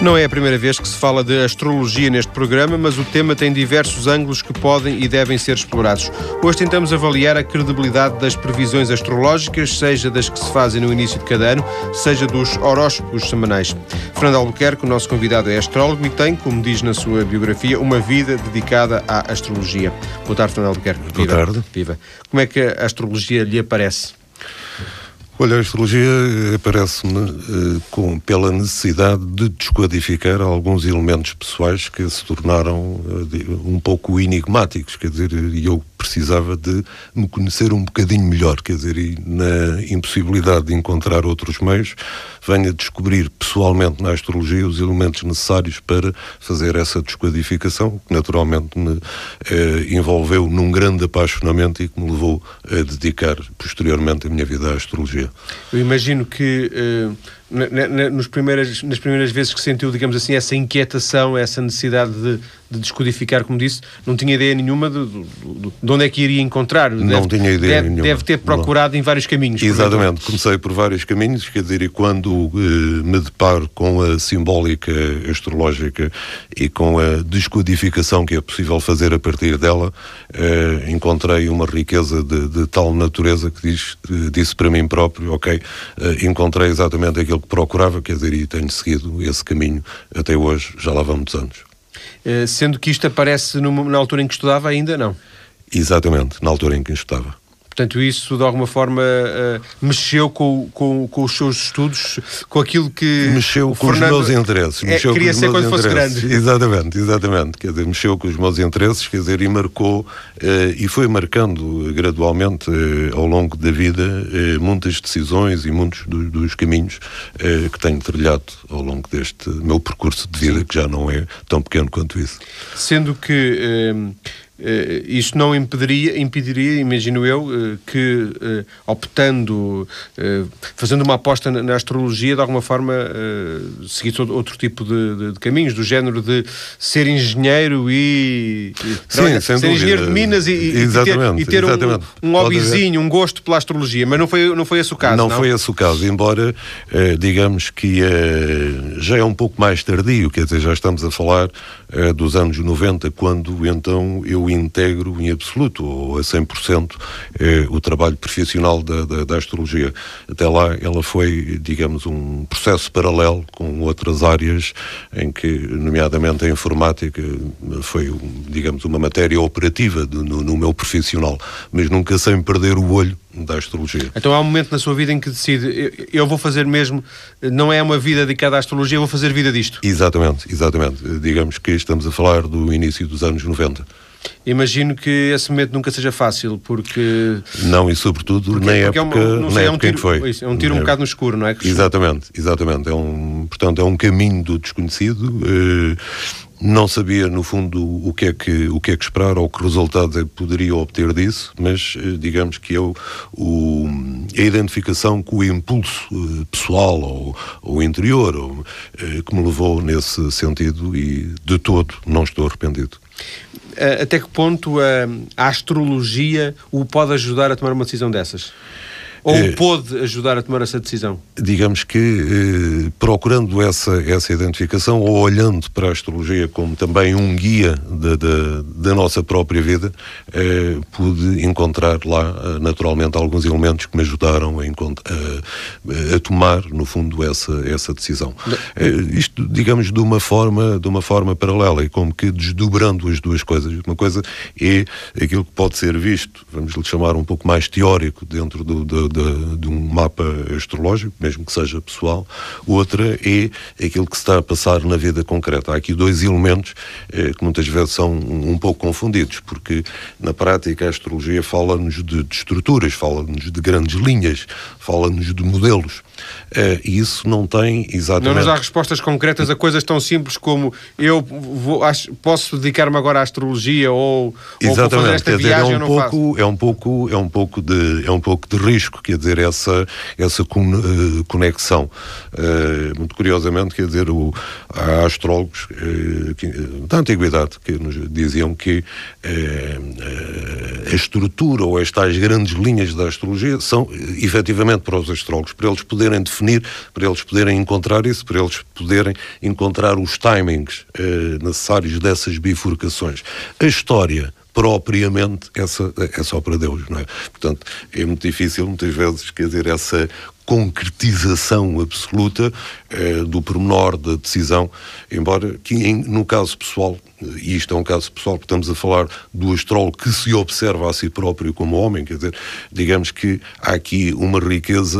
Não é a primeira vez que se fala de astrologia neste programa, mas o tema tem diversos ângulos que podem e devem ser explorados. Hoje tentamos avaliar a credibilidade das previsões astrológicas, seja das que se fazem no início de cada ano, seja dos horóscopos semanais. Fernando Albuquerque, o nosso convidado, é astrólogo e tem, como diz na sua biografia, uma vida dedicada à astrologia. Boa tarde, Fernando Albuquerque. Boa tarde. Viva. Como é que a astrologia lhe aparece? Olha, a astrologia aparece-me uh, com, pela necessidade de descodificar alguns elementos pessoais que se tornaram de, um pouco enigmáticos, quer dizer, e eu precisava de me conhecer um bocadinho melhor, quer dizer, e na impossibilidade de encontrar outros meios, venho a descobrir pessoalmente na astrologia os elementos necessários para fazer essa descodificação, que naturalmente me eh, envolveu num grande apaixonamento e que me levou a dedicar posteriormente a minha vida à astrologia. Eu imagino que eh, nos primeiras, nas primeiras vezes que sentiu, digamos assim, essa inquietação, essa necessidade de, de descodificar, como disse, não tinha ideia nenhuma de, de, de onde é que iria encontrar. Não deve, tinha ideia deve, nenhuma. Deve ter procurado não. em vários caminhos. Exatamente, comecei por vários caminhos, quer dizer, e quando eh, me deparo com a simbólica astrológica e com a descodificação que é possível fazer a partir dela, eh, encontrei uma riqueza de, de tal natureza que diz, eh, disse para mim próprio, ok, eh, encontrei exatamente aquilo que procurava, quer dizer, e tenho seguido esse caminho até hoje, já lá vão muitos anos. Uh, sendo que isto aparece numa, na altura em que estudava, ainda não? Exatamente, na altura em que estudava. Portanto, isso de alguma forma uh, mexeu com, com, com, os seus estudos, com aquilo que. Mexeu com Fernando os meus interesses. É, mexeu queria ser quando interesses. fosse grande. Exatamente, exatamente. Quer dizer, mexeu com os meus interesses, quer dizer, e marcou, uh, e foi marcando gradualmente uh, ao longo da vida muitas decisões e muitos do, dos caminhos que tenho trilhado ao longo deste meu percurso de vida, Sim. que já não é tão pequeno quanto isso. Sendo que Uh, isso não impediria, impediria, imagino eu, uh, que uh, optando, fazendo uma aposta na, na, astrologia, de alguma forma seguisse outro tipo de, de, de, caminhos, do género de ser engenheiro e. Sim, ser dúvida. engenheiro de Minas e, exatamente, e ter, e ter exatamente. um, um hobbyzinho, um gosto pela astrologia, mas não foi, não foi esse o caso. Não, não? foi esse o caso, embora digamos que já é um pouco mais tardio, quer dizer, já estamos a falar dos anos 90, quando então eu integro em absoluto ou a 100% eh, o trabalho profissional da, da, da, astrologia. Até lá ela foi, digamos, um processo paralelo com outras áreas em que, nomeadamente a informática, foi, digamos, uma matéria operativa no, no meu profissional, mas nunca sem perder o olho da astrologia. Então há um momento na sua vida em que decide, eu, eu, vou fazer mesmo, não é uma vida dedicada à astrologia, eu vou fazer vida disto. Exatamente, exatamente. Digamos que estamos a falar do início dos anos 90. Imagino que esse momento nunca seja fácil, porque... Não, e sobretudo porque, na porque época, é uma, na é época um tiro, em que foi. Isso, é um tiro um é. bocado no escuro, não é? Exatamente, exatamente. É um, portanto, é um caminho do desconhecido. Eh, não sabia, no fundo, o que, é que, o que é que esperar ou que resultados é que poderia obter disso, mas eh, digamos que eu, o, a identificação com o impulso eh, pessoal ou, ou interior ou, que me levou nesse sentido e de todo não estou arrependido. Até que ponto a, a astrologia o pode ajudar a tomar uma decisão dessas? Ou é, pôde ajudar a tomar essa decisão? Digamos que, eh, procurando essa, essa identificação ou olhando para a astrologia como também um guia da, da, da nossa própria vida, eh, pude encontrar lá, eh, naturalmente, alguns elementos que me ajudaram a, a, a tomar, no fundo, essa, essa decisão. Eh, isto, digamos, de uma, forma, de uma forma paralela e como que desdobrando as duas coisas. Uma coisa é aquilo que pode ser visto, vamos lhe chamar um pouco mais teórico, dentro do, do de, de, um mapa astrológico, mesmo que seja pessoal, outra é aquilo que se está a passar na vida concreta. Há aqui dois elementos eh, que muitas vezes são um, um, pouco confundidos, porque na prática a astrologia fala-nos de, de estruturas, fala-nos de grandes linhas, fala-nos de modelos. Uh, e isso não tem exatamente. Não nos dá respostas concretas a coisas tão simples como eu vou, acho, posso dedicar-me agora à astrologia ou, exatamente. ou fazer esta Quer viagem dizer, é um pouco, é um pouco é um pouco de é um pouco de risco pouco, quer dizer, essa, essa eh, conexão. Uh, muito curiosamente, quer dizer, o, há astrólogos que, da antiguidade que nos diziam que a estrutura ou estas grandes linhas da astrologia são efetivamente para os astrólogos, para eles poderem definir, para eles poderem encontrar isso, para eles poderem encontrar os timings necessários dessas bifurcações. A história propriamente essa é só para Deus, não é? Portanto, é muito difícil muitas vezes, quer dizer, essa concretização absoluta eh, do pormenor da decisão, embora que em, no caso pessoal, e isto é um caso pessoal, porque estamos a falar do astrólogo que se observa a si próprio como homem, quer dizer, digamos que há aqui uma riqueza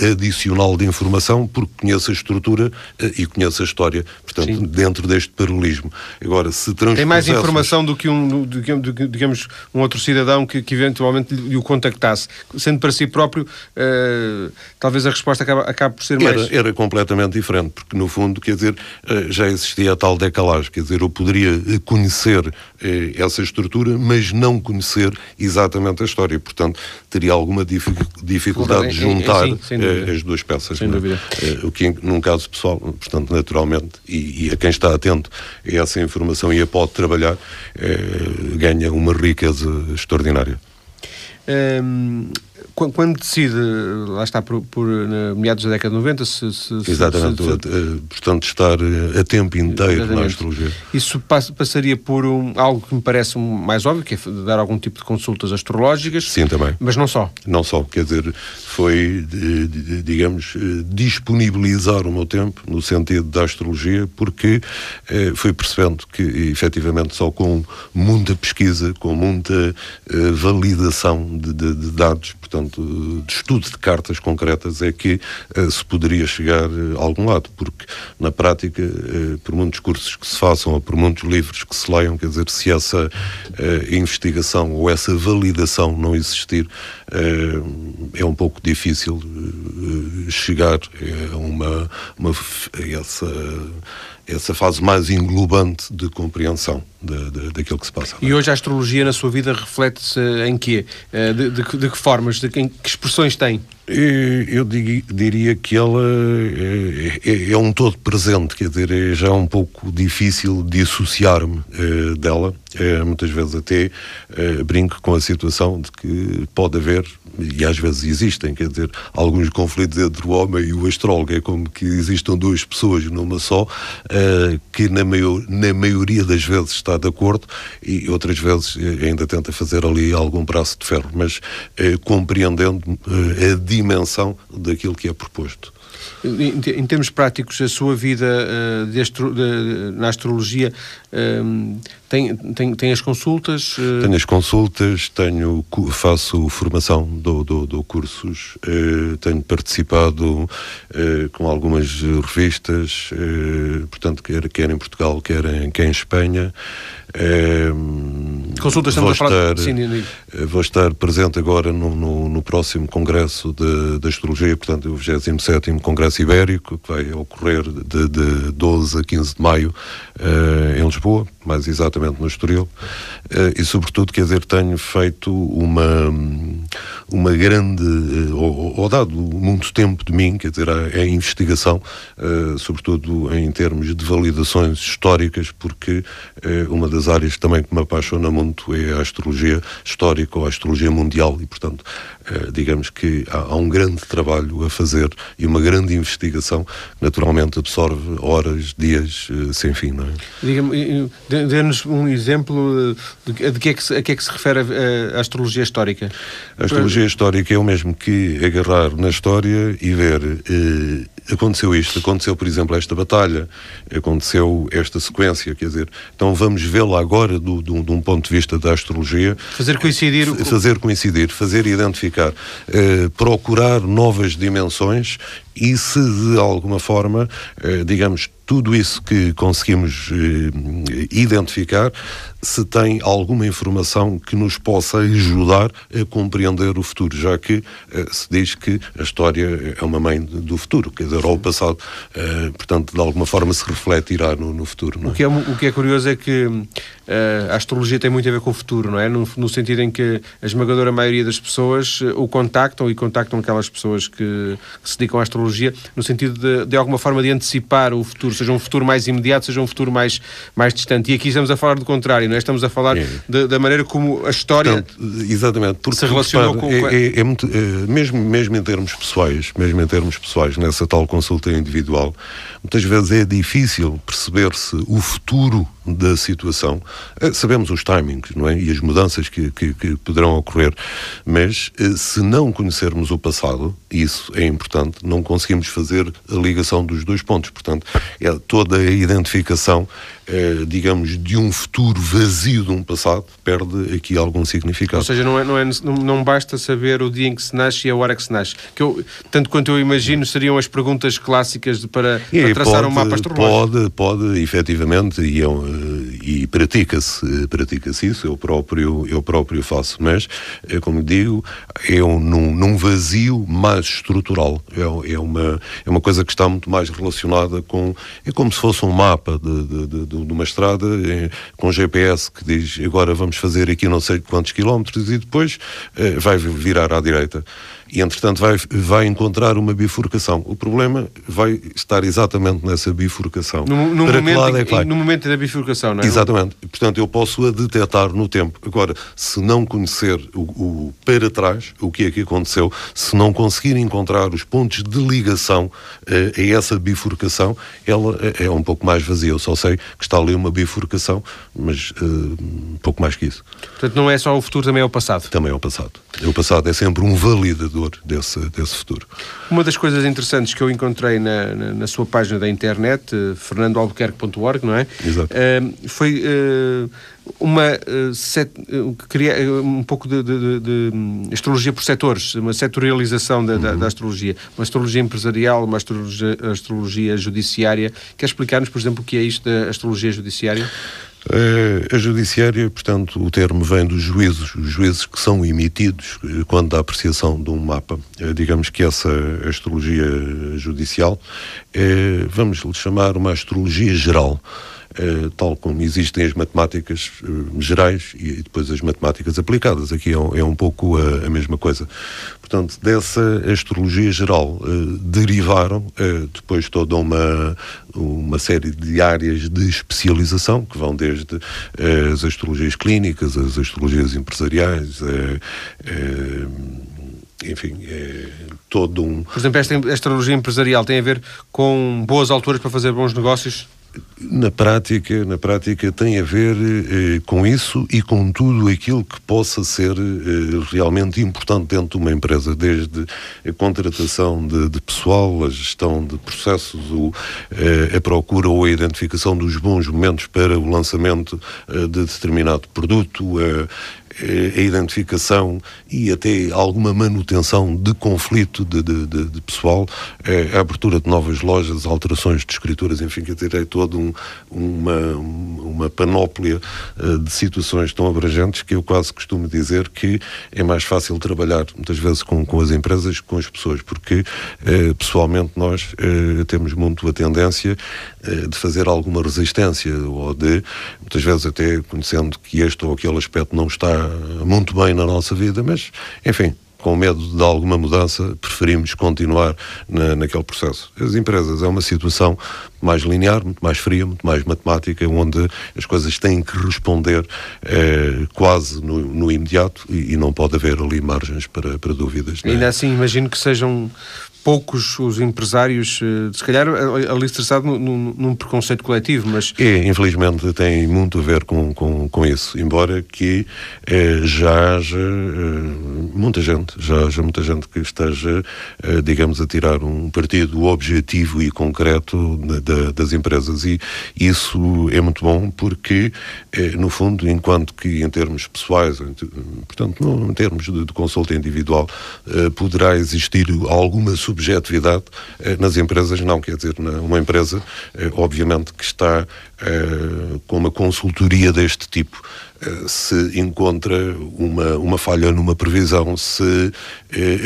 eh, adicional de informação, porque conhece a estrutura eh, e conhece a história, portanto, Sim. dentro deste paralelismo. Agora, se Tem mais informação do que um, digamos, um outro cidadão que, que eventualmente lhe o contactasse, sendo para si próprio, uh, talvez a resposta acabe, acabe por ser era, mais... Era completamente diferente, porque no fundo, quer dizer, eh, já existia a tal decalagem, quer dizer, eu poderia eh, conhecer eh, essa estrutura, mas não conhecer exatamente a história, portanto, teria alguma dificuldade de juntar sim, as duas peças. Sem é? dúvida. O que, num caso pessoal, portanto, naturalmente, e, e, a quem está atento a essa informação e a pode trabalhar, ganha uma riqueza extraordinária. Hum, quando decide, lá está, por, por meados da década de 90, se. se Exatamente, se, se, eh, portanto, estar eh, a tempo inteiro exatamente. na astrologia. Isso passaria por um, algo que me parece mais óbvio, que é dar algum tipo de consultas astrológicas. Sim, também. Mas não só. Não só, quer dizer, foi, digamos, eh, disponibilizar o meu tempo no sentido da astrologia, porque eh, fui percebendo que, efetivamente, só com muita pesquisa, com muita eh, validação de, de, de dados, portanto, de estudo de cartas concretas, é que uh, se poderia chegar uh, a algum lado, porque na prática, uh, por muitos cursos que se façam ou por muitos livros que se leiam, quer dizer, se essa investigação ou essa validação não existir, é um pouco difícil chegar a uma, uma essa essa fase mais englobante de compreensão de, de, daquilo que se passa. E hoje a astrologia na sua vida reflete-se em quê? Eh, de, de, de, que formas? De que, que expressões tem? Eu diria que ela é, é, é, um todo presente, quer dizer, é já um pouco difícil dissociar-me é, dela. É, muitas vezes até é, brinco com a situação de que pode haver, e às vezes existem, quer dizer, alguns conflitos entre o homem e o astrólogo. É como que existam duas pessoas numa só, é, que na, maior, na maioria das vezes está de acordo e outras vezes ainda tenta fazer ali algum braço de ferro, mas compreendendo a dimensão daquilo que é proposto. Em, termos práticos, a sua vida uh, astro, de, na astrologia uh, tem, tem, tem as consultas? Uh... Tenho as consultas, tenho, faço formação, dou, dou, dou cursos, tenho participado com algumas revistas, portanto, quer, quer em Portugal, quer em, quer em Espanha. Consultas vou estar, Sim, vou estar presente agora no, no, no próximo Congresso de, de Astrologia, portanto, o 27 Congresso Ibérico, que vai ocorrer de, de 12 a 15 de maio uh, em Lisboa, mais exatamente no Estoril, uh, e sobretudo, quer dizer, tenho feito uma, uma grande, uh, ou, ou, dado muito tempo de mim, quer dizer, a, a investigação, sobretudo em termos de validações históricas, porque uma das áreas também que me apaixona muito é a astrologia histórica ou a astrologia mundial, e portanto, digamos que há, há um grande trabalho a fazer e uma grande investigação naturalmente absorve horas, dias sem fim, não é? Diga-me, dê-nos um exemplo de, de que é que se, a que é que se refere a, a astrologia histórica. A astrologia histórica é o mesmo que agarrar na história e ver eh, aconteceu isto, aconteceu, por exemplo, esta batalha, aconteceu esta sequência, quer dizer, então vamos vê-la agora do, do, de um ponto de vista da astrologia. Fazer coincidir. Fazer coincidir, fazer identificar, eh, procurar novas dimensões e se de alguma forma, eh, digamos, tudo isso que conseguimos eh, identificar, se tem alguma informação que nos possa ajudar a compreender o futuro, já que eh, se diz que a história é uma mãe do futuro, quer dizer, ou passado, uh, portanto, de alguma forma se refletirá no, no futuro. É? O, que é, o que é curioso é que uh, a astrologia tem muito a ver com o futuro, não é? No, no sentido em que a esmagadora maioria das pessoas uh, o contactam e contactam aquelas pessoas que, que, se dedicam à astrologia, no sentido de, de alguma forma de antecipar o futuro, seja um futuro mais imediato, seja um futuro mais, mais distante. E aqui estamos a falar do contrário, não é? Estamos a falar é. de, da maneira como a história Portanto, exatamente, porque, se relacionou com... É, é, é muito, mesmo, mesmo em termos pessoais, mesmo em termos pessoais, nessa tal consulta individual, muitas vezes é difícil perceber-se o futuro da situação. Eh, sabemos os timings, não é? E as mudanças que, que, que poderão ocorrer, mas eh, se não conhecermos o passado, isso é importante, não conseguimos fazer a ligação dos dois pontos. Portanto, é toda a identificação eh, digamos, de um futuro vazio de um passado, perde aqui algum significado. Ou seja, não, é, não, é, não, basta saber o dia em que se nasce e a hora que se nasce. Que eu, tanto quanto eu imagino, seriam as perguntas clássicas para, para traçar pode, um mapa astrológico. Pode, pode, efetivamente, e, eu, e pratica-se pratica isso, eu próprio, eu próprio faço, mas, é como digo, é um, num, num vazio mais estrutural. É, é, uma, é uma coisa que está muito mais relacionada com. É como se fosse um mapa de, de, de de uma estrada em, com GPS que diz agora vamos fazer aqui não sei quantos quilómetros e depois eh, vai virar à direita e entretanto vai, vai encontrar uma bifurcação. O problema vai estar exatamente nessa bifurcação. No, no Para momento, é que vai? no momento da bifurcação, não é? Exatamente. Portanto, eu posso a detectar no tempo. Agora, se não conhecer o, o para trás, o que é que aconteceu, se não conseguir encontrar os pontos de ligação eh, a essa bifurcação, ela é, é um pouco mais vazia. Eu só sei que está ali uma bifurcação, mas um pouco mais que isso. Portanto, não é só o futuro, também é o passado. Também é o passado. O passado é sempre um validador desse, desse futuro. Uma das coisas interessantes que eu encontrei na, na, na sua página da internet, uh, fernandoalbuquerque.org, não é? Exato. Uh, foi uh, uma uh, set, um pouco de, de, de, de, astrologia por setores, uma setorialização da, uhum. da, da, astrologia, uma astrologia empresarial, uma astrologia, astrologia judiciária. Quer explicar-nos, por exemplo, o que é isto da astrologia judiciária? Eh, a judiciária, portanto, o termo vem dos juízos, os juízes que são emitidos eh, quando há apreciação de um mapa. Eh, digamos que essa astrologia judicial vamos lhe chamar uma astrologia geral. Uh, tal como existem as matemáticas uh, gerais e depois as matemáticas aplicadas. Aqui é um, é um pouco a, a, mesma coisa. Portanto, dessa astrologia geral derivaram depois toda uma, uma série de áreas de especialização que vão desde as astrologias clínicas, as astrologias empresariais, enfim, é todo um. Por exemplo, esta astrologia empresarial tem a ver com boas alturas para fazer bons negócios? Na prática, na prática tem a ver eh, com isso e com tudo aquilo que possa ser eh, realmente importante dentro de uma empresa, desde a contratação de, de pessoal, a gestão de processos, o, eh, a procura ou a identificação dos bons momentos para o lançamento eh, de determinado produto, a identificação e até alguma manutenção de conflito de, de, de, de pessoal, a abertura de novas lojas, alterações de escrituras, enfim, quer dizer, é toda um, uma, uma panóplia uh, de situações tão abrangentes que eu quase costumo dizer que é mais fácil trabalhar muitas vezes com, com as empresas que com as pessoas, porque pessoalmente nós temos muito a tendência de fazer alguma resistência ou de, muitas vezes até conhecendo que este ou aquele aspecto não está muito bem na nossa vida, mas, enfim, com medo de alguma mudança, preferimos continuar na, naquele processo. As empresas é uma situação mais linear, muito mais fria, muito mais matemática, onde as coisas têm que responder eh, quase no, no imediato e, e, não pode haver ali margens para, para dúvidas. É? Ainda assim, imagino que sejam poucos os empresários, eh, se calhar ali estressado num, num, preconceito coletivo, mas... É, infelizmente tem muito a ver com, com, com isso, embora que eh, já haja eh, muita gente, já haja muita gente que esteja, eh, digamos, a tirar um partido objetivo e concreto da, das empresas. E isso é muito bom porque, eh, no fundo, enquanto que em termos pessoais, portanto, em termos de, de consulta individual, eh, poderá existir alguma subjetividade. Nas empresas, não. Quer dizer, uma empresa, obviamente, que está com uma consultoria deste tipo, se encontra uma, uma falha numa previsão, se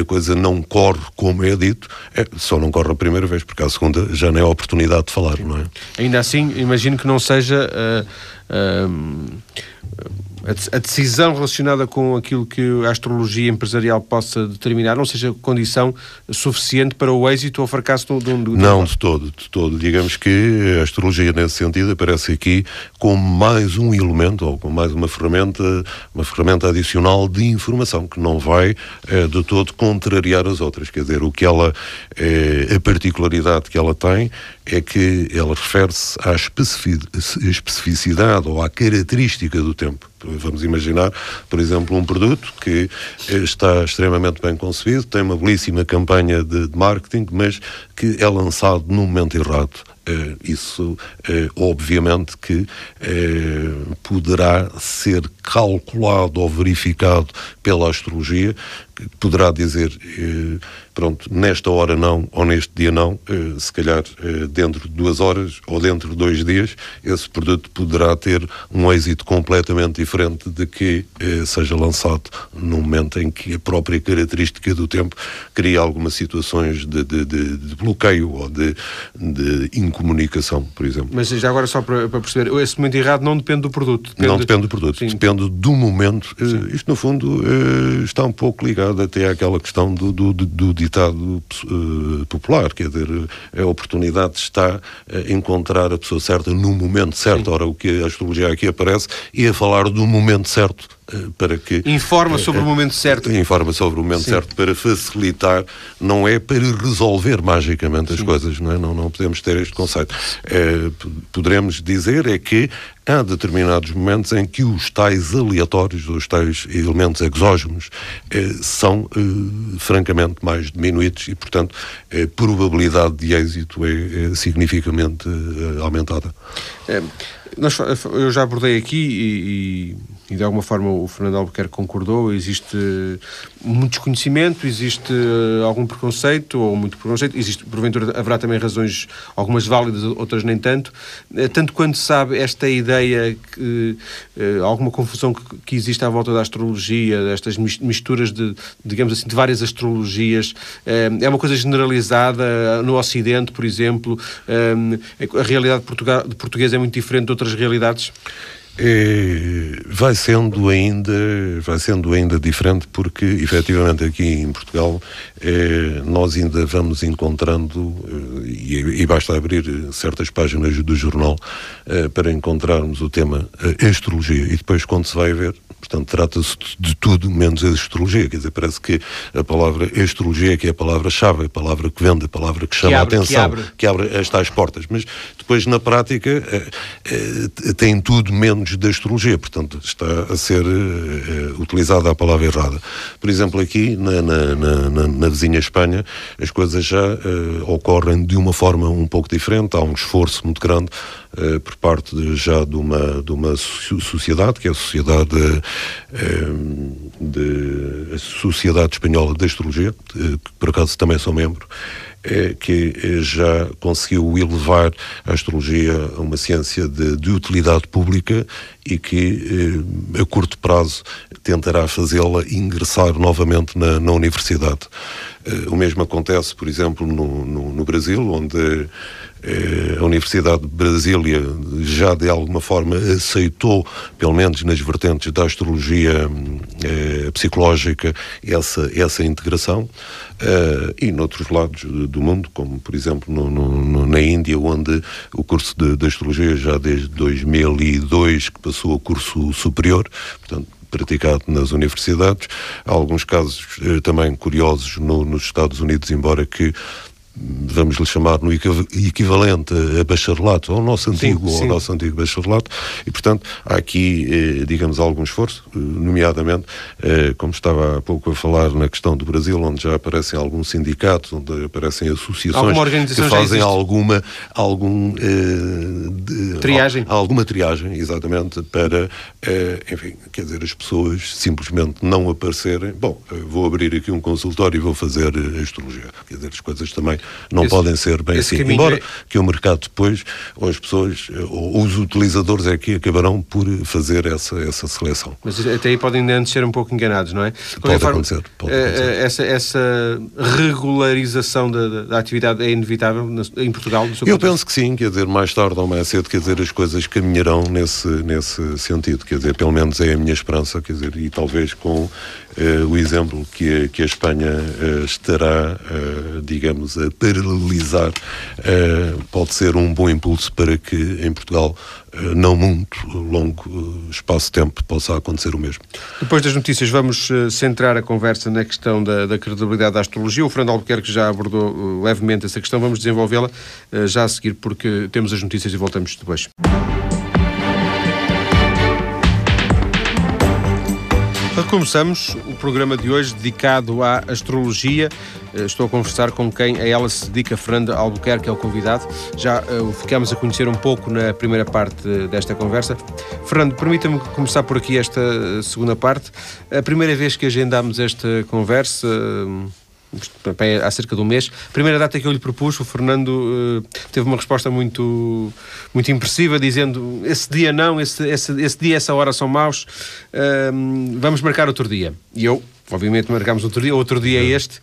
a coisa não corre como é dito, só não corre a primeira vez, porque a segunda já nem é a oportunidade de falar, não é? Ainda assim, imagino que não seja. Uh, uh, a decisão relacionada com aquilo que a astrologia empresarial possa determinar não seja condição suficiente para o êxito ou fracasso do, do, do Não, de todo, de todo. Digamos que a astrologia, nesse sentido, aparece aqui como mais um elemento ou como mais uma ferramenta, uma ferramenta adicional de informação que não vai é, de todo contrariar as outras. Quer dizer, o que ela, é, a particularidade que ela tem é que ela refere-se à especificidade ou à característica do tempo. Vamos imaginar, por exemplo, um produto que está extremamente bem concebido, tem uma belíssima campanha de, de marketing, mas que é lançado no momento errado. Uh, isso, uh, obviamente, que uh, poderá ser calculado ou verificado pela astrologia, poderá dizer pronto, nesta hora não, ou neste dia não, eh, se calhar eh, dentro de duas horas ou dentro de dois dias, esse produto poderá ter um êxito completamente diferente de que eh, seja lançado no momento em que a própria característica do tempo cria algumas situações de, de, de, de bloqueio ou de, de incomunicação, por exemplo. Mas já agora só para, para perceber, esse momento errado não depende do produto? Depende... Não depende do produto, Sim. depende do momento. Sim. Isto, no fundo, está um pouco ligado até àquela questão do, do, do ditado uh, popular, quer dizer, a oportunidade está a encontrar a pessoa certa no momento certo. Sim. Ora, o que a astrologia aqui aparece é a falar do momento certo eh, para que informa sobre o momento certo informa sobre o momento Sim. certo para facilitar não é para resolver magicamente as Sim. coisas não é não não podemos ter este conceito é, poderemos dizer é que há determinados momentos em que os tais aleatórios os tais elementos exógenos é, são é, francamente mais diminuídos e portanto a probabilidade de êxito é, é significativamente aumentada nós, eu já abordei aqui e, e, de alguma forma o Fernando Albuquerque concordou, existe muito desconhecimento, existe eh, algum preconceito, ou muito preconceito, existe, porventura haverá também razões, algumas válidas, outras nem tanto, eh, tanto quanto sabe esta ideia, que, eh, alguma confusão que, que existe à volta da astrologia, destas misturas de, digamos assim, de várias astrologias, é uma coisa generalizada no Ocidente, por exemplo, a realidade portuguesa é muito diferente de outras realidades? É, vai sendo ainda vai sendo ainda diferente porque efetivamente aqui em Portugal é, nós ainda vamos encontrando eh, e, e, basta abrir certas páginas do jornal é, para encontrarmos o tema astrologia e depois quando se vai ver Portanto, trata-se de tudo menos a astrologia. Quer dizer, parece que a palavra astrologia é que é a palavra-chave, a palavra que vende, a palavra que chama que abre, a atenção, que abre. que abre as tais portas. Mas depois, na prática, é, é, tem tudo menos da astrologia. Portanto, está a ser é, utilizada a palavra errada. Por exemplo, aqui na, na, na, na vizinha Espanha, as coisas já ocorrem de uma forma um pouco diferente. Há um esforço muito grande uh, por parte de, já de uma, de uma sociedade, que é a Sociedade, de, a sociedade Espanhola de Astrologia, que por acaso também sou membro, que já conseguiu elevar a astrologia a uma ciência de, de utilidade pública e que, a curto prazo, tentará fazê-la ingressar novamente na, na universidade. O mesmo acontece, por exemplo, no, no, no Brasil, onde a Universidade de Brasília já de alguma forma aceitou, pelo menos nas vertentes da astrologia psicológica, essa, essa integração. Uh, e noutros lados do mundo, como por exemplo no, no, na Índia, onde o curso de, de, astrologia já desde 2002 que passou ao curso superior, portanto praticado nas universidades. Há alguns casos eh, também curiosos no, nos Estados Unidos, embora que vamos lhe chamar no equivalente a bacharelato, ao nosso antigo, sim, sim. ao nosso antigo bacharelato, e portanto há aqui, eh, digamos, algum esforço, eh, nomeadamente, eh, como estava há pouco a falar na questão do Brasil, onde já aparecem alguns sindicatos, onde aparecem associações que fazem alguma, algum, de, triagem. alguma triagem, exatamente, para, enfim, quer dizer, as pessoas simplesmente não aparecerem, bom, vou abrir aqui um consultório e vou fazer astrologia, quer dizer, as coisas também não esse, podem ser bem assim. Embora é... que o mercado depois, ou as pessoas, ou os utilizadores é que acabarão por fazer essa, essa seleção. Mas até aí podem ainda ser um pouco enganados, não é? Pode forma, acontecer. Pode eh, acontecer. Essa, essa regularização da, da atividade é inevitável em Portugal? Eu penso que sim, quer dizer, mais tarde ou mais cedo, quer dizer, as coisas caminharão nesse, nesse sentido, quer dizer, pelo menos é a minha esperança, quer dizer, e talvez com uh, o exemplo que a, que a Espanha uh, estará, uh, digamos, a paralelizar, pode ser um bom impulso para que em Portugal, não muito longo espaço de tempo, possa acontecer o mesmo. Depois das notícias, vamos centrar a conversa na questão da, da credibilidade da astrologia. O Fernando Albuquerque já abordou levemente essa questão, vamos desenvolvê-la já a seguir, porque temos as notícias e voltamos depois. Recomeçamos o programa de hoje dedicado à astrologia. Eh, estou a conversar com quem a ela se dedica, Fernando Albuquerque, é o convidado. Já uh, o ficamos a conhecer um pouco na primeira parte desta conversa. Fernando, permita-me começar por aqui esta segunda parte. A primeira vez que agendámos esta conversa. Há cerca de um mês. A primeira data que eu lhe propus, o Fernando uh, teve uma resposta muito, muito impressiva, dizendo esse dia não, esse, esse, esse dia, essa hora são maus, uh, vamos marcar outro dia. E eu Obviamente marcámos outro dia, outro dia é este.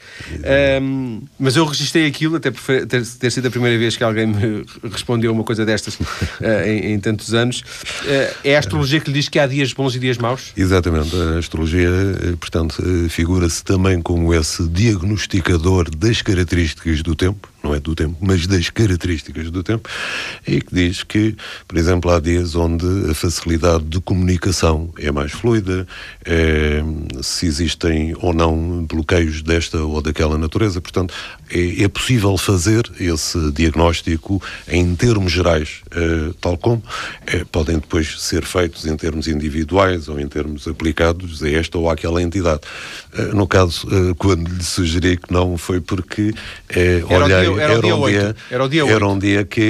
Um, mas eu registrei aquilo, até por ter, ter, sido a primeira vez que alguém me respondeu uma coisa destas uh, em, em, tantos anos. Uh, é a astrologia que lhe diz que há dias bons e dias maus? Exatamente. A astrologia, eh, portanto, figura-se também como esse diagnosticador das características do tempo não é do tempo, mas das características do tempo, e que diz que, por exemplo, há dias onde a facilidade de comunicação é mais fluida, é, se existem ou não bloqueios desta ou daquela natureza, portanto, é, é possível fazer esse diagnóstico em termos gerais, é, tal como é, podem depois ser feitos em termos individuais ou em termos aplicados a esta ou àquela entidade. É, no caso, quando lhe sugeri que não, foi porque olhei era, era, um dia, era, o dia 8. Era um dia que,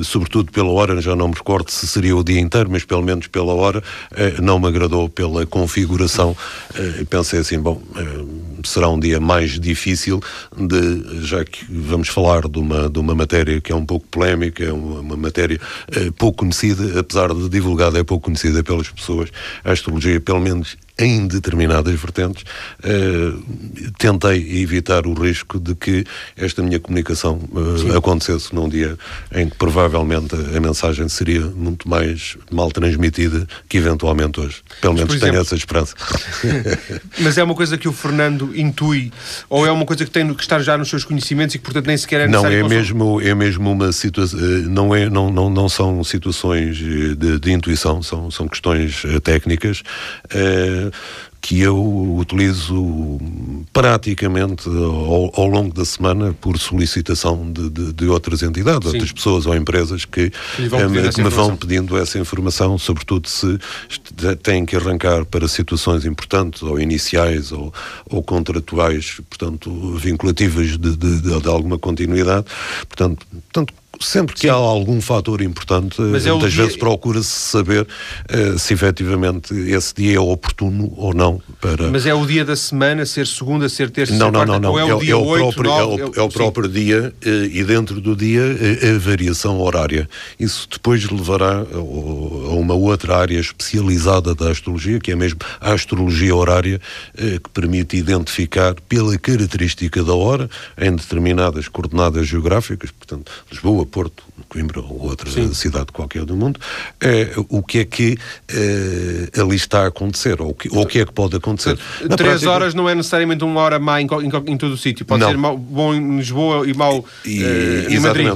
eh, sobretudo pela hora, já não me recordo se seria o dia inteiro, mas pelo menos pela hora, eh, não me agradou pela configuração. Eh, pensei assim, bom, será um dia mais difícil, de, já que vamos falar de uma, de uma matéria que é um pouco polémica, é uma, uma matéria pouco conhecida, apesar de divulgada, é pouco conhecida pelas pessoas. A astrologia, pelo menos em determinadas vertentes, uh, tentei evitar o risco de que esta minha comunicação uh, acontecesse num dia em que provavelmente a mensagem seria muito mais mal transmitida que eventualmente hoje. Pelo menos tenho essa esperança. Mas é uma coisa que o Fernando intui ou é uma coisa que tem que estar já nos seus conhecimentos e que portanto nem sequer é necessário... Não, é mesmo, é mesmo uma situação, eh, não, é, não, não, não são situações de, de intuição, são, são questões técnicas. Uh, que eu utilizo praticamente ao, ao, longo da semana por solicitação de, de, de outras entidades, Sim. outras pessoas ou empresas que, um, que me vão pedindo essa informação, sobretudo se têm que arrancar para situações importantes ou iniciais ou, ou contratuais, portanto, vinculativas de, de, de alguma continuidade. Portanto, tanto sempre que Sim. há algum fator importante, é muitas dia... vezes procura-se saber uh, se efetivamente esse dia é oportuno ou não para... Mas é o dia da semana, ser segunda, ser terça, não, ser não, não, não, não. é, o dia é, o 8, próprio, 9, é, o, é o próprio dia uh, e dentro do dia uh, a variação horária. Isso depois levará a, a uma outra área especializada da astrologia, que é mesmo a astrologia horária, que permite identificar pela característica da hora em determinadas coordenadas geográficas, portanto, Lisboa, Porto, Coimbra ou outra Sim. cidade qualquer do mundo, é, o que é que é, ali está a acontecer, ou o que, ou o que é que pode acontecer. Na Três prática... horas não é necessariamente uma hora má em, em, em todo o sítio, pode não. ser mau, bom em Lisboa e mau e, uh, em Madrid.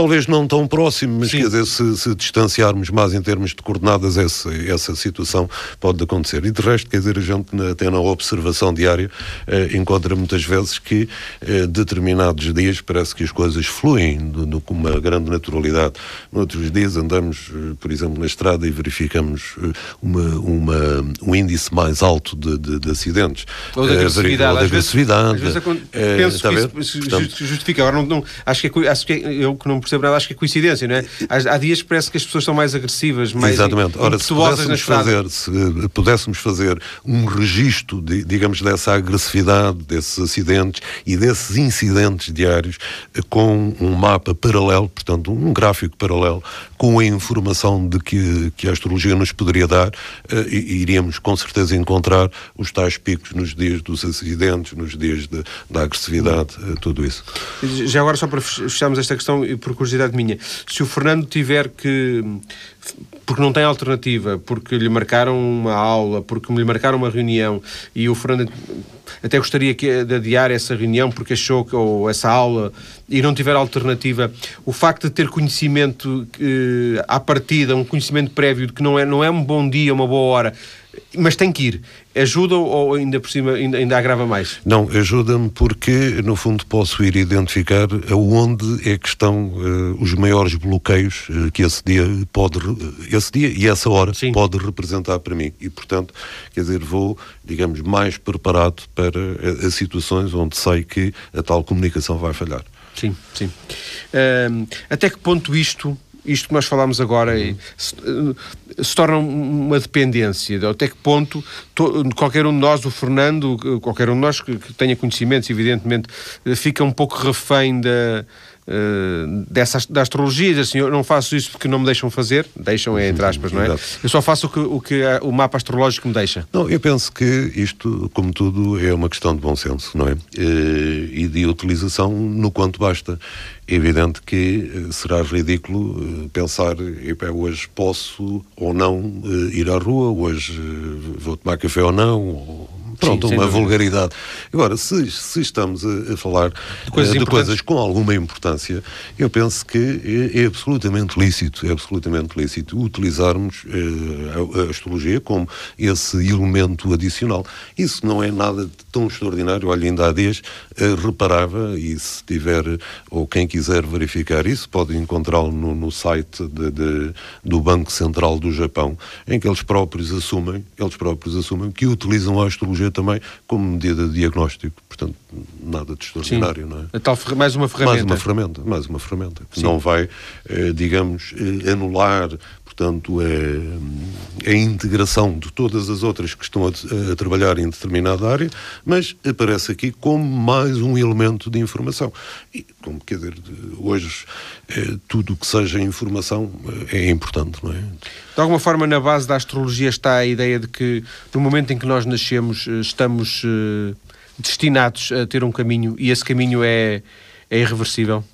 Talvez não tão próximo, mas Sim. quer dizer, se, se, distanciarmos mais em termos de coordenadas, essa, essa situação pode acontecer. E de resto, quer dizer, a gente até na observação diária eh, encontra muitas vezes que eh, determinados dias parece que as coisas fluem com uma grande naturalidade. Noutros dias andamos, eh, por exemplo, na estrada e verificamos eh, uma, uma, um índice mais alto de, de, de acidentes. Ou da agressividade. Ou da agressividade. Às vezes, às vezes é, penso que isso Portanto, justifica. Agora, não, não, acho, que é, acho que é, eu que não percebo nada, acho que é coincidência, não é? Há, há dias que parece que as pessoas são mais agressivas, mais Exatamente. Ora, se pudéssemos, fazer, se pudéssemos fazer um registro, de, digamos, dessa agressividade, desses acidentes e desses incidentes diários, eh, com um mapa paralelo, portanto, um gráfico paralelo, com a informação de que, que a astrologia nos poderia dar, uh, iríamos com certeza encontrar os tais picos nos dias dos acidentes, nos dias de, da agressividade, tudo isso. Já agora, só para fecharmos esta questão, por curiosidade minha, se o Fernando tiver que porque não tem alternativa, porque lhe marcaram uma aula, porque lhe marcaram uma reunião e o Fernando até gostaria de adiar essa reunião porque achou que, ou essa aula e não tiver alternativa, o facto de ter conhecimento eh, à partida, um conhecimento prévio de que não é, não é um bom dia, uma boa hora, mas tem que ir. Ajuda ou ainda por cima ainda, ainda agrava mais? Não, ajuda-me porque, no fundo, posso ir identificar aonde é que estão uh, os maiores bloqueios uh, que esse dia pode, esse dia e essa hora Sim. pode representar para mim. E, portanto, quer dizer, vou, digamos, mais preparado para uh, as situações onde sei que a tal comunicação vai falhar. Sim, sim. até que ponto isto isto que nós falamos agora uhum. se, eh, se, torna uma dependência. Até que ponto to, qualquer um de nós, o Fernando, qualquer um de nós que, que tenha conhecimentos, evidentemente, eh, fica um pouco refém da uh, dessa, da astrologia, assim, eu não faço isso porque não me deixam fazer, deixam é entre aspas, não é? Exato. Eu só faço o que, o que o mapa astrológico me deixa. Não, eu penso que isto, como tudo, é uma questão de bom senso, não é? E de utilização no quanto basta. É evidente que eh, será ridículo eh, pensar, hoje posso ou não ir à rua, hoje vou tomar café ou não, ou Pronto, Sim, uma vulgaridade. Agora, se, se estamos a, a falar de coisas, uh, de coisas, com alguma importância, eu penso que é, é, absolutamente lícito, é absolutamente lícito utilizarmos uh, a, a, astrologia como esse elemento adicional. Isso não é nada tão extraordinário. Olha, ainda há dias uh, reparava, e se tiver, ou quem quiser verificar isso, pode encontrá-lo no, no, site de, de, do Banco Central do Japão, em que eles próprios assumem, eles próprios assumem que utilizam a astrologia também como medida de diagnóstico. Portanto, nada de extraordinário, Sim. não é? Tal, mais uma ferramenta. Mais uma ferramenta, mais uma ferramenta. Que não vai, eh, digamos, eh, anular, portanto, a, a, integração de todas as outras que estão a, a, trabalhar em determinada área, mas aparece aqui como mais um elemento de informação. E, como quer dizer, hoje eh, tudo o que seja informação é importante, não é? De alguma forma, na base da astrologia está a ideia de que no momento em que nós nascemos, estamos destinados a ter um caminho e esse caminho é, é irreversível?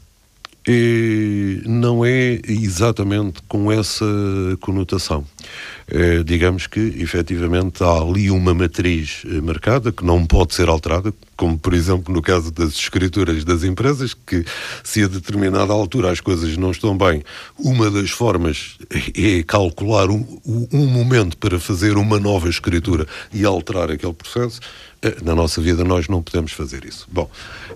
E não é exatamente com essa conotação. É, digamos que, efetivamente, há ali uma matriz eh, marcada que não pode ser alterada, como, por exemplo, no caso das escrituras das empresas, que se a determinada altura as coisas não estão bem, uma das formas é calcular um, um momento para fazer uma nova escritura e alterar aquele processo. Eh, na nossa vida nós não podemos fazer isso. Bom,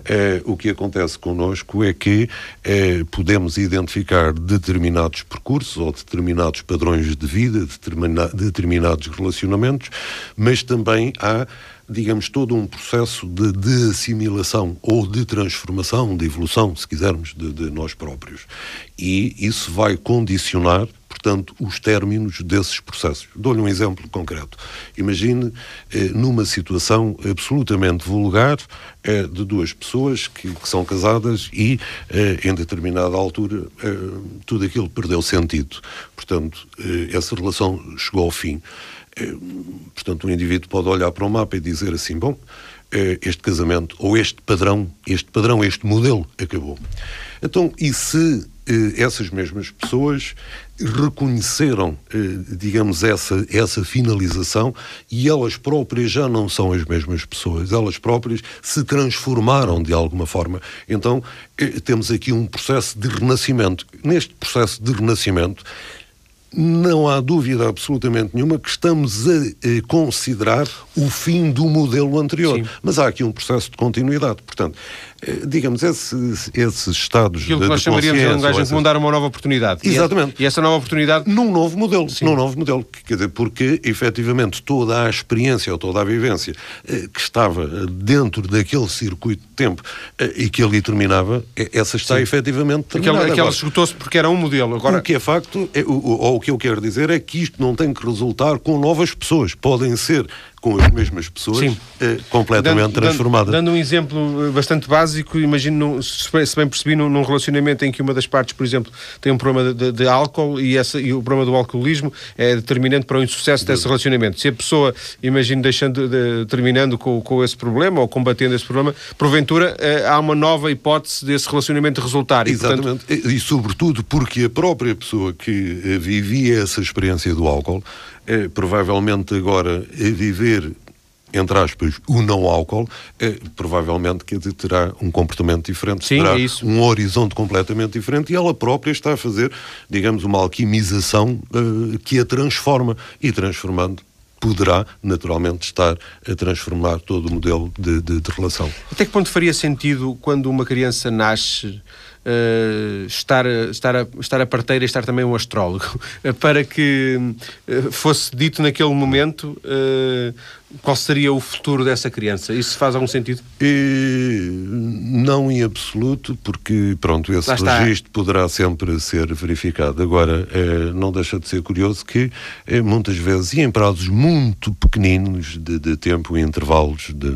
eh, o que acontece connosco é que eh, podemos identificar determinados percursos ou determinados padrões de vida, determina, determinados relacionamentos, mas também há digamos, todo um processo de, de, assimilação ou de transformação, de evolução, se quisermos, de, de nós próprios. E isso vai condicionar portanto, os términos desses processos. Dou-lhe um exemplo concreto. Imagine eh, numa situação absolutamente vulgar eh, de duas pessoas que, que são casadas e, eh, em determinada altura, eh, tudo aquilo perdeu sentido. Portanto, eh, essa relação chegou ao fim. Eh, portanto, um indivíduo pode olhar para o mapa e dizer assim: bom, este casamento ou este padrão, este padrão, este modelo acabou. Então, e se essas mesmas pessoas reconheceram, eh, digamos, essa, essa finalização e elas próprias já não são as mesmas pessoas, elas próprias se transformaram de alguma forma. Então, eh, temos aqui um processo de renascimento. Neste processo de renascimento, não há dúvida absolutamente nenhuma que estamos a, a considerar o fim do modelo anterior. Sim. Mas há aqui um processo de continuidade. Portanto, eh, digamos, esses, esses estados Aquilo de, que nós chamaríamos de engajamento essas... dar uma nova oportunidade. Exatamente. E essa nova oportunidade... Num novo modelo. Sim. Num novo modelo. Quer dizer, porque, efetivamente, toda a experiência ou toda a vivência eh, que estava dentro daquele circuito de tempo eh, e que ali terminava, essa está Sim. efetivamente terminada. Aquela, aquela esgotou-se porque era um modelo. Agora... O que é facto, é, ou o que eu quero dizer é que isto não tem que resultar com novas pessoas. Podem ser com as mesmas pessoas eh, completamente dando, transformadas. Dando um exemplo eh, bastante básico, imagino, se bem percebi, num, num, relacionamento em que uma das partes, por exemplo, tem um problema de, de, de álcool e, essa, e o problema do alcoolismo é determinante para o insucesso desse relacionamento. Se a pessoa, imagino, deixando, de, terminando com, com esse problema ou combatendo esse problema, porventura eh, há uma nova hipótese desse relacionamento resultar. E, Exatamente. Portanto... E, e, sobretudo porque a própria pessoa que eh, vivia essa experiência do álcool é, provavelmente agora a viver entre aspas, o não álcool, é, provavelmente quer dizer, terá um comportamento diferente, Sim, terá é um horizonte completamente diferente e ela própria está a fazer, digamos, uma alquimização uh, que a transforma e transformando poderá naturalmente estar a transformar todo o modelo de, de, de relação. Até que ponto faria sentido quando uma criança nasce uh, estar, estar, a, estar a parteira e estar também um astrólogo, para que uh, fosse dito naquele momento uh, qual seria o futuro dessa criança. Isso faz algum sentido? E, não em absoluto, porque pronto, esse registro poderá sempre ser verificado. Agora, não deixa de ser curioso que muitas vezes, e em prazos muito pequeninos de, de tempo, em intervalos de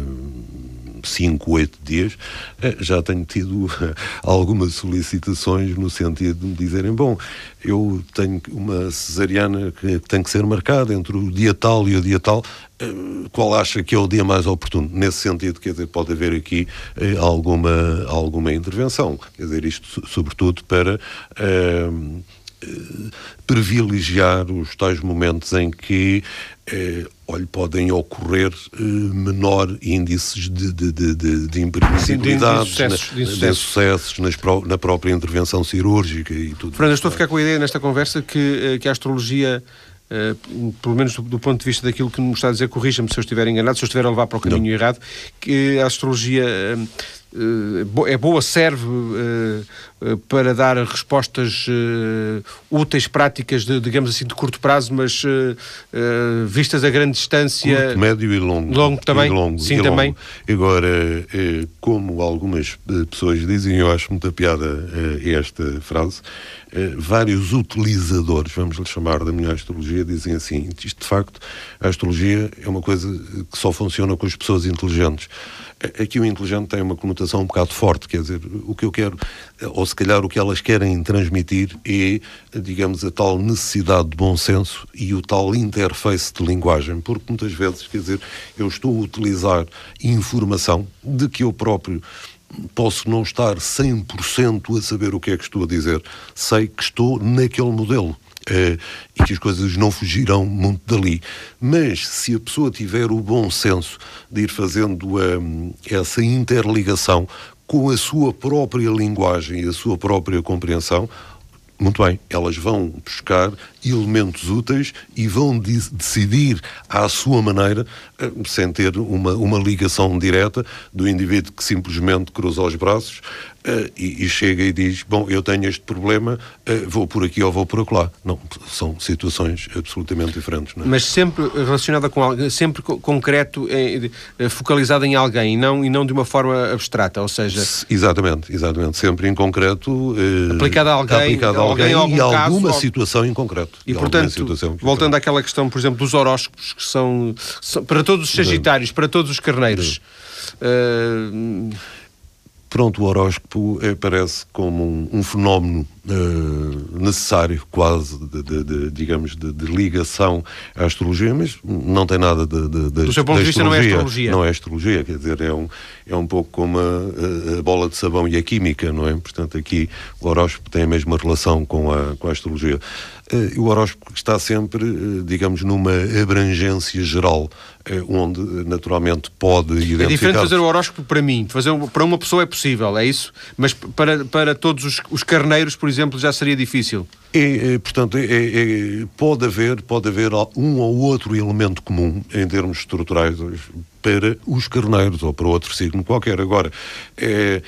5, 8 dias, eh, já tenho tido algumas solicitações no sentido de me dizerem: bom, eu tenho uma cesariana que tem que ser marcada entre o dia tal e o dia tal, eh, qual acha que é o dia mais oportuno? Nesse sentido, quer dizer, pode haver aqui eh, alguma, alguma intervenção, quer dizer, isto sobretudo para. Privilegiar os tais momentos em que eh, olha, podem ocorrer eh, menor índices de, de, de, de, de imprevisibilidade, de, de, sucessos, nas, na própria intervenção cirúrgica e tudo. Fernando, estou a ficar com a ideia nesta conversa que, eh, que a astrologia Uh, pelo menos do, do, ponto de vista daquilo que me está a dizer, corrija-me se eu estiver enganado, se eu estiver a levar para o caminho Não. errado, que a astrologia uh, é boa, serve para dar respostas úteis, práticas, de, digamos assim, de curto prazo, mas vistas a grande distância. Curto, médio e longo. Longo também? longo, Sim, também. Longo. Agora, como algumas pessoas dizem, eu acho muita piada esta frase, vários utilizadores, vamos lhe chamar da minha astrologia, dizem assim: isto de facto, a astrologia é uma coisa que só funciona com as pessoas inteligentes. Aqui o inteligente tem uma conotação um bocado forte, quer dizer, o que eu quero, ou se calhar o que elas querem transmitir é, digamos, a tal necessidade de bom senso e o tal interface de linguagem, porque muitas vezes, quer dizer, eu estou a utilizar informação de que eu próprio posso não estar 100% a saber o que é que estou a dizer, sei que estou naquele modelo. Uh, e que as coisas não fugirão muito dali. Mas se a pessoa tiver o bom senso de ir fazendo um, essa interligação com a sua própria linguagem e a sua própria compreensão, muito bem, elas vão buscar elementos úteis e vão de decidir à sua maneira, eh, sem ter uma, uma ligação direta do indivíduo que simplesmente cruza os braços uh, e, e, chega e diz: Bom, eu tenho este problema, uh, vou por aqui ou vou por acolá. Não, são situações absolutamente diferentes. É? Mas sempre relacionada com algo, sempre concreto, focalizado em alguém e não, e não de uma forma abstrata, ou seja. Exatamente, exatamente. Sempre em concreto. Aplicado a alguém, aplicado a alguém, alguém e a alguma caso, situação em concreto. E, portanto, voltando àquela questão, por exemplo, dos horóscopos, que são, são para todos os Sagitários, para todos os Carneiros. Uh, Pronto, o horóscopo é, parece como um, um fenómeno uh, necessário, quase, de, de, de digamos, de, de, ligação à astrologia, mas não tem nada de. de Do seu ponto de vista, não é astrologia. Não é astrologia, quer dizer, é um, é um pouco como a, a, bola de sabão e a química, não é? Portanto, aqui o horóscopo tem a mesma relação com a, com a astrologia. Uh, o horóscopo está sempre, uh, digamos, numa abrangência geral, uh, onde naturalmente pode identificar. É diferente fazer o horóscopo para mim, fazer para uma pessoa é possível, é isso? Mas para, para todos os, os carneiros, por exemplo, já seria difícil. É portanto, pode, haver, pode haver um ou outro elemento comum em termos estruturais para os carneiros ou para outro signo qualquer. Agora, é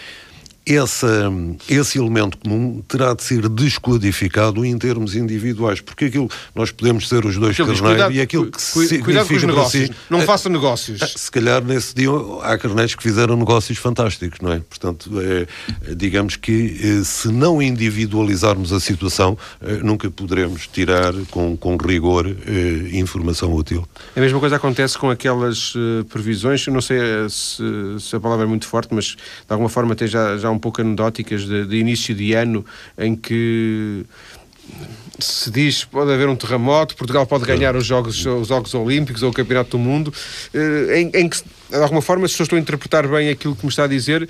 essa, esse elemento comum terá de ser descodificado em termos individuais, porque aquilo nós podemos ser os dois carneiros e aquilo que cu, significa cuidado com os negócios, si, não faça negócios. É, se calhar nesse dia há carneiros que fizeram negócios fantásticos, não é? Portanto, é, digamos que eh, se não individualizarmos a situação, eh, nunca poderemos tirar com, com rigor eh, informação útil. A mesma coisa acontece com aquelas previsões, eu não sei se, se a palavra é muito forte, mas de alguma forma tem já, já um um pouco anedóticas de, de início de ano em que se diz pode haver um terremoto, Portugal pode ganhar os Jogos, os Jogos Olímpicos ou o Campeonato do Mundo, eh, em, em que, de alguma forma, se eu estou a interpretar bem aquilo que me está a dizer,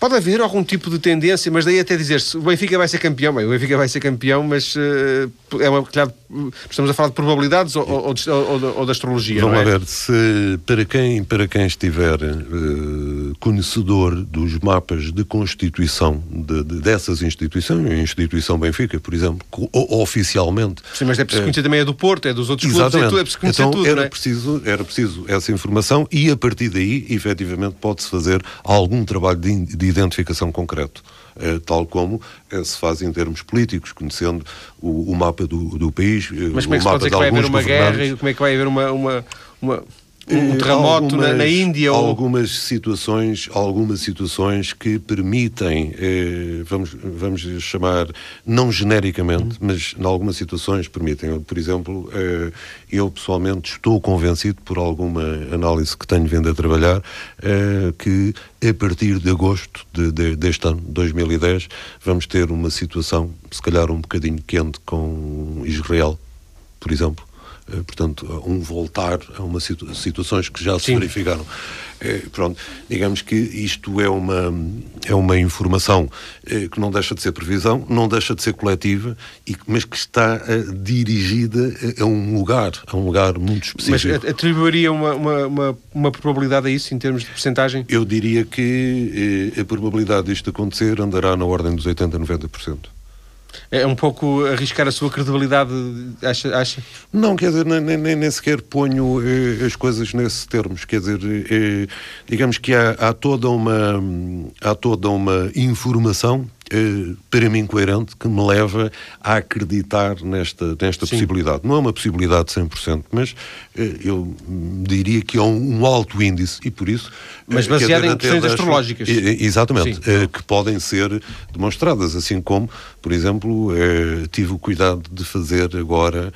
Pode haver algum tipo de tendência, mas daí até dizer-se o Benfica vai ser campeão, bem, o Benfica vai ser campeão, mas uh, é uma, estamos a falar de probabilidades ou, ou, ou, ou da astrologia. Vamos é? ver, se, para, quem, para quem estiver uh, conhecedor dos mapas de constituição de, de, dessas instituições, a instituição Benfica, por exemplo, oficialmente. Sim, mas é preciso conhecer também a do Porto, é dos outros clubes, é, tudo, é preciso conhecer então, tudo. Era, é? preciso, era preciso essa informação e a partir daí, efetivamente, pode-se fazer algum trabalho de, de identificação concreto. Uh, tal como uh, se faz em termos políticos, conhecendo o, o mapa do, do país. Uh, Mas como é que se pode dizer que vai haver uma guerra e como é que vai haver uma, uma, uma um terremoto algumas, na, na, Índia algumas ou... situações algumas situações que permitem eh, vamos vamos chamar não genericamente uhum. mas em algumas situações permitem por exemplo eh, eu pessoalmente estou convencido por alguma análise que tenho vindo a trabalhar eh, que a partir de agosto de, de, deste ano 2010 vamos ter uma situação se calhar um bocadinho quente com Israel por exemplo eh, portanto, um voltar a uma situ situações que já se Sim. verificaram. É, pronto, digamos que isto é uma, é uma informação é, que não deixa de ser previsão, não deixa de ser coletiva, e, mas que está dirigida a, um lugar, a um lugar muito específico. Mas atribuiria uma, uma, uma, uma probabilidade a isso, em termos de percentagem? Eu diria que a probabilidade disto acontecer andará na ordem dos 80% a 90%. É um pouco arriscar a sua credibilidade, acha? acha? Não, quer dizer, nem, nem, nem sequer ponho eh, as coisas nesses termos. Quer dizer, eh, digamos que há, há, toda uma, há toda uma informação eh, para mim coerente que me leva a acreditar nesta, nesta possibilidade. Não é uma possibilidade 100%, mas eu diria que é um, um, alto índice e por isso... Mas eh, baseado em questões astrológicas. Exatamente, que podem ser demonstradas, assim como, por exemplo, tive o cuidado de fazer agora,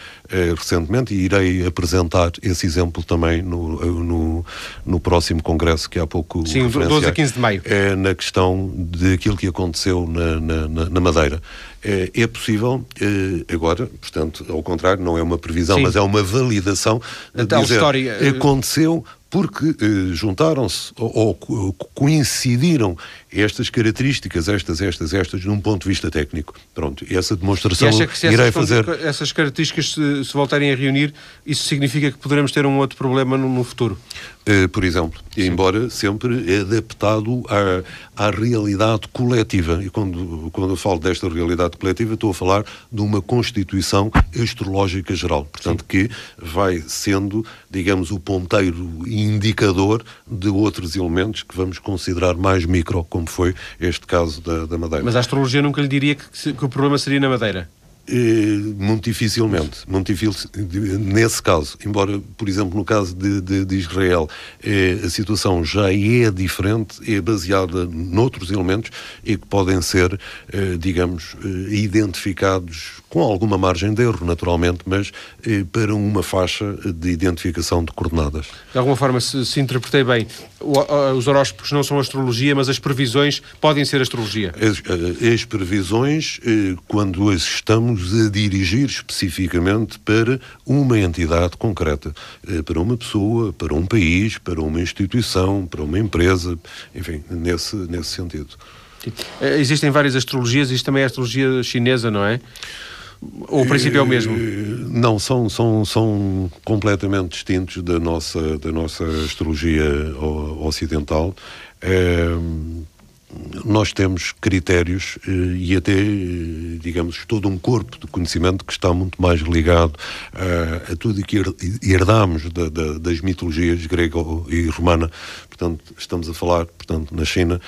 recentemente, e irei apresentar esse exemplo também no, no, no próximo congresso que há pouco... Sim, 12 a 15 de maio. É na questão daquilo que aconteceu na, na, na Madeira. É, é possível, é, agora, portanto, ao contrário, não é uma previsão, Sim. mas é uma validação de dizer, história, eh, aconteceu porque eh, juntaram-se ou, ou, coincidiram estas características, estas, estas, estas, num ponto de vista técnico. Pronto, essa demonstração irei fazer. Essas características, se, se, voltarem a reunir, isso significa que poderemos ter um outro problema no, no futuro? Uh, por exemplo, Sim. embora sempre adaptado à, à realidade coletiva. E quando, quando eu falo desta realidade coletiva, estou a falar de uma constituição astrológica geral. Portanto, Sim. que vai sendo, digamos, o ponteiro indicador de outros elementos que vamos considerar mais micro, como foi este caso da, da Madeira. Mas a astrologia nunca lhe diria que, que o problema seria na Madeira? muito dificilmente, muito difícil nesse caso, embora, por exemplo, no caso de, de, de Israel, eh, a situação já é diferente, é baseada noutros elementos e que podem ser, eh, digamos, eh, identificados com alguma margem de erro, naturalmente, mas eh, para uma faixa de identificação de coordenadas. De alguma forma, se, se interpretei bem, os horóscopos não são astrologia, mas as previsões podem ser astrologia? As, eh, as previsões, eh, quando as estamos a dirigir especificamente para uma entidade concreta, eh, para uma pessoa, para um país, para uma instituição, para uma empresa, enfim, nesse, nesse sentido. Existem várias astrologias, isto também é a astrologia chinesa, não é? Ou o princípio é o mesmo? Eh, não, são, são, são completamente distintos da nossa, da nossa astrologia ocidental. É, nós temos critérios eh, e até, digamos, todo um corpo de conhecimento que está muito mais ligado a, a tudo que herdamos da, da, das mitologias grega e romana. Portanto, estamos a falar, portanto, na China,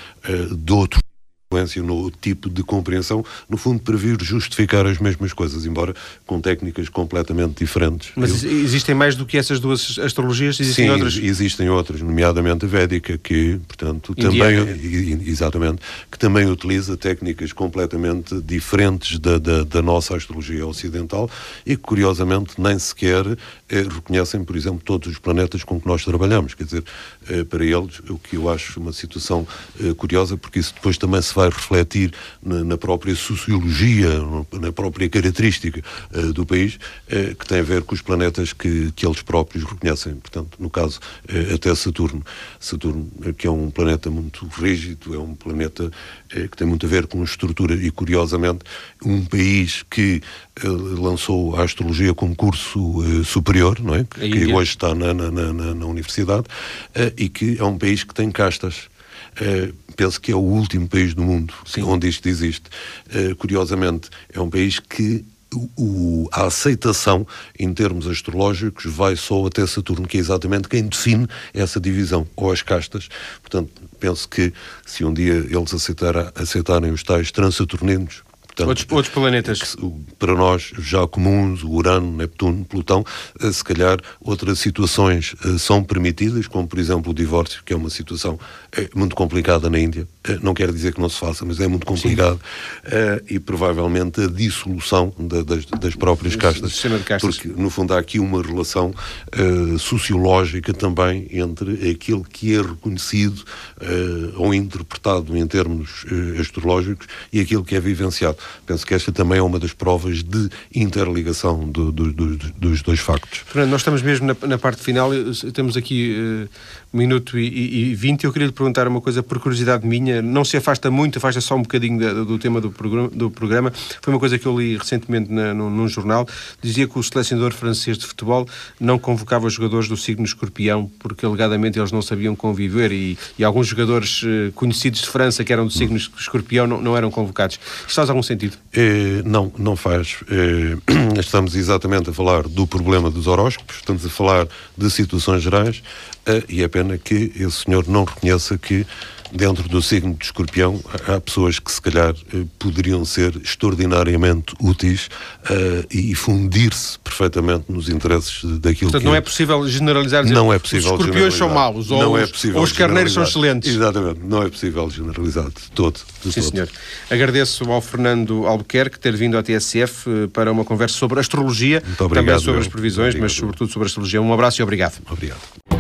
de outro influência no tipo de compreensão, no fundo, para vir justificar as mesmas coisas, embora com técnicas completamente diferentes. Mas Eu... existem mais do que essas duas astrologias? Existem Sim, outras? existem outras, nomeadamente a védica, que, portanto, Indiana. também, exatamente, que também utiliza técnicas completamente diferentes da, da, da nossa astrologia ocidental e que, curiosamente, nem sequer eh, reconhecem, por exemplo, todos os planetas com que nós trabalhamos. Quer dizer, eh, para eles, o que eu acho uma situação eh, curiosa, porque isso depois também se vai refletir na, na própria sociologia, na própria característica uh, do país, uh, que tem a ver com os planetas que, que eles próprios reconhecem. Portanto, no caso, uh, até Saturno. Saturno, que é um planeta muito rígido, é um planeta que tem muito a ver com estrutura e, curiosamente, um país que lançou a astrologia como curso superior, não é? que hoje está na, na, na, na universidade, e que é um país que tem castas. Uh, penso que é o último país do mundo Sim. onde isto existe. Uh, curiosamente, é um país que o, a aceitação em termos astrológicos vai só até Saturno, que é exatamente quem define essa divisão, ou as castas. Portanto, penso que se um dia eles aceitar, aceitarem os tais transaturninos, Portanto, outros, outros planetas. Para nós, já comuns, o Urano, Neptuno, Plutão, eh, se calhar outras situações eh, são permitidas, como por exemplo o divórcio, que é uma situação eh, muito complicada na Índia. Não quero dizer que não se faça, mas é muito complicado. E provavelmente a dissolução das, das próprias castas. Castas. Porque, no fundo, há aqui uma relação sociológica também entre aquilo que é reconhecido ou interpretado em termos astrológicos e aquilo que é vivenciado. Penso que esta também é uma das provas de interligação do, do, do, dos dois factos. Fernando, nós estamos mesmo na, na parte final, temos aqui um minuto e, vinte. Eu queria lhe perguntar uma coisa por curiosidade minha, não se afasta muito, afasta só um bocadinho da, do tema do programa, do programa. Foi uma coisa que eu li recentemente na, num, num, jornal, dizia que o selecionador francês de futebol não convocava os jogadores do signo escorpião porque alegadamente eles não sabiam conviver e, e alguns jogadores uh, conhecidos de França que eram do signo escorpião não, não eram convocados. Isto faz algum sentido? É, não, não faz. É, estamos exatamente a falar do problema dos horóscopos, estamos a falar de situações gerais é, e é pena que esse senhor não reconheça que dentro do signo de escorpião, há pessoas que se calhar eh, poderiam ser extraordinariamente úteis uh, e fundir-se perfeitamente nos interesses daquilo Portanto, que... não é possível generalizar dizer, não é possível os escorpiões são maus ou, não é possível ou os carneiros são excelentes. Exatamente, não é possível generalizar de todo. De Sim, todo. senhor. Agradeço ao Fernando Albuquerque ter vindo à TSF eh, para uma conversa sobre astrologia, obrigado, também sobre as previsões, mas sobretudo sobre a astrologia. Um abraço e obrigado. Obrigado.